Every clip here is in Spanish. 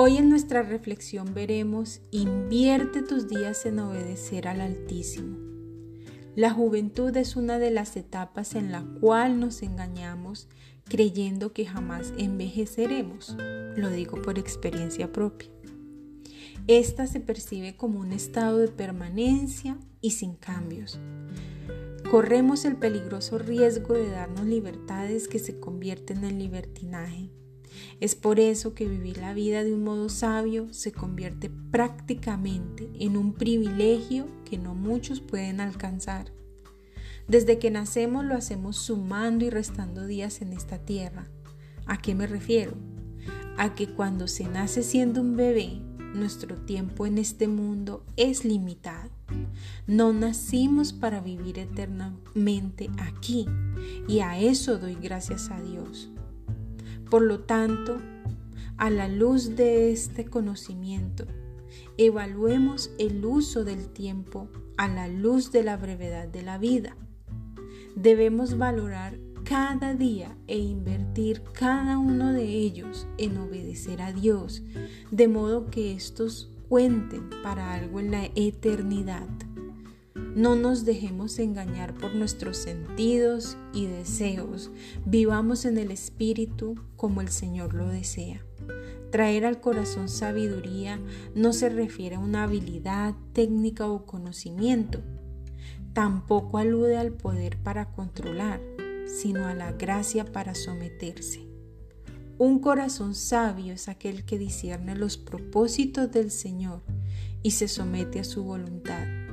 Hoy en nuestra reflexión veremos, invierte tus días en obedecer al Altísimo. La juventud es una de las etapas en la cual nos engañamos creyendo que jamás envejeceremos. Lo digo por experiencia propia. Esta se percibe como un estado de permanencia y sin cambios. Corremos el peligroso riesgo de darnos libertades que se convierten en libertinaje es por eso que vivir la vida de un modo sabio se convierte prácticamente en un privilegio que no muchos pueden alcanzar. Desde que nacemos lo hacemos sumando y restando días en esta tierra. ¿A qué me refiero? A que cuando se nace siendo un bebé, nuestro tiempo en este mundo es limitado. No nacimos para vivir eternamente aquí y a eso doy gracias a Dios. Por lo tanto, a la luz de este conocimiento, evaluemos el uso del tiempo a la luz de la brevedad de la vida. Debemos valorar cada día e invertir cada uno de ellos en obedecer a Dios, de modo que estos cuenten para algo en la eternidad. No nos dejemos engañar por nuestros sentidos y deseos. Vivamos en el Espíritu como el Señor lo desea. Traer al corazón sabiduría no se refiere a una habilidad técnica o conocimiento. Tampoco alude al poder para controlar, sino a la gracia para someterse. Un corazón sabio es aquel que discierne los propósitos del Señor y se somete a su voluntad.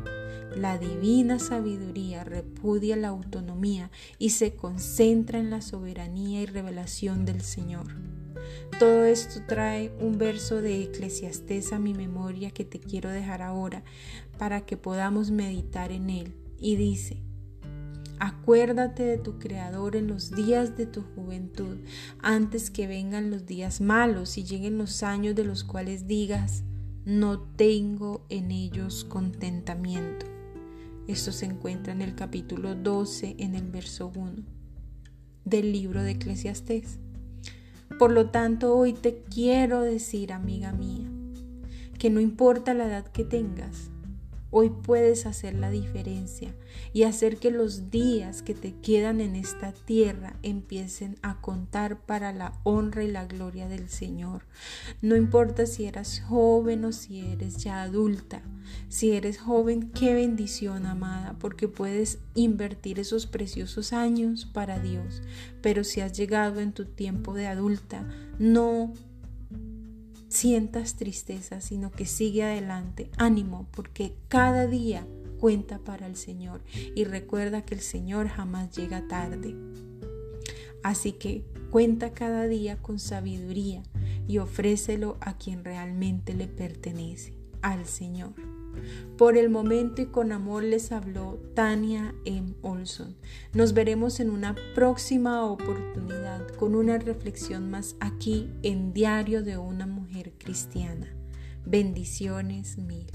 La divina sabiduría repudia la autonomía y se concentra en la soberanía y revelación del Señor. Todo esto trae un verso de Eclesiastés a mi memoria que te quiero dejar ahora para que podamos meditar en él. Y dice, Acuérdate de tu Creador en los días de tu juventud, antes que vengan los días malos y lleguen los años de los cuales digas, no tengo en ellos contentamiento. Esto se encuentra en el capítulo 12, en el verso 1 del libro de Eclesiastés. Por lo tanto, hoy te quiero decir, amiga mía, que no importa la edad que tengas, Hoy puedes hacer la diferencia y hacer que los días que te quedan en esta tierra empiecen a contar para la honra y la gloria del Señor. No importa si eras joven o si eres ya adulta. Si eres joven, qué bendición, amada, porque puedes invertir esos preciosos años para Dios. Pero si has llegado en tu tiempo de adulta, no sientas tristeza, sino que sigue adelante. Ánimo, porque cada día cuenta para el Señor y recuerda que el Señor jamás llega tarde. Así que cuenta cada día con sabiduría y ofrécelo a quien realmente le pertenece, al Señor. Por el momento y con amor les habló Tania M. Olson. Nos veremos en una próxima oportunidad con una reflexión más aquí en Diario de una Mujer Cristiana. Bendiciones mil.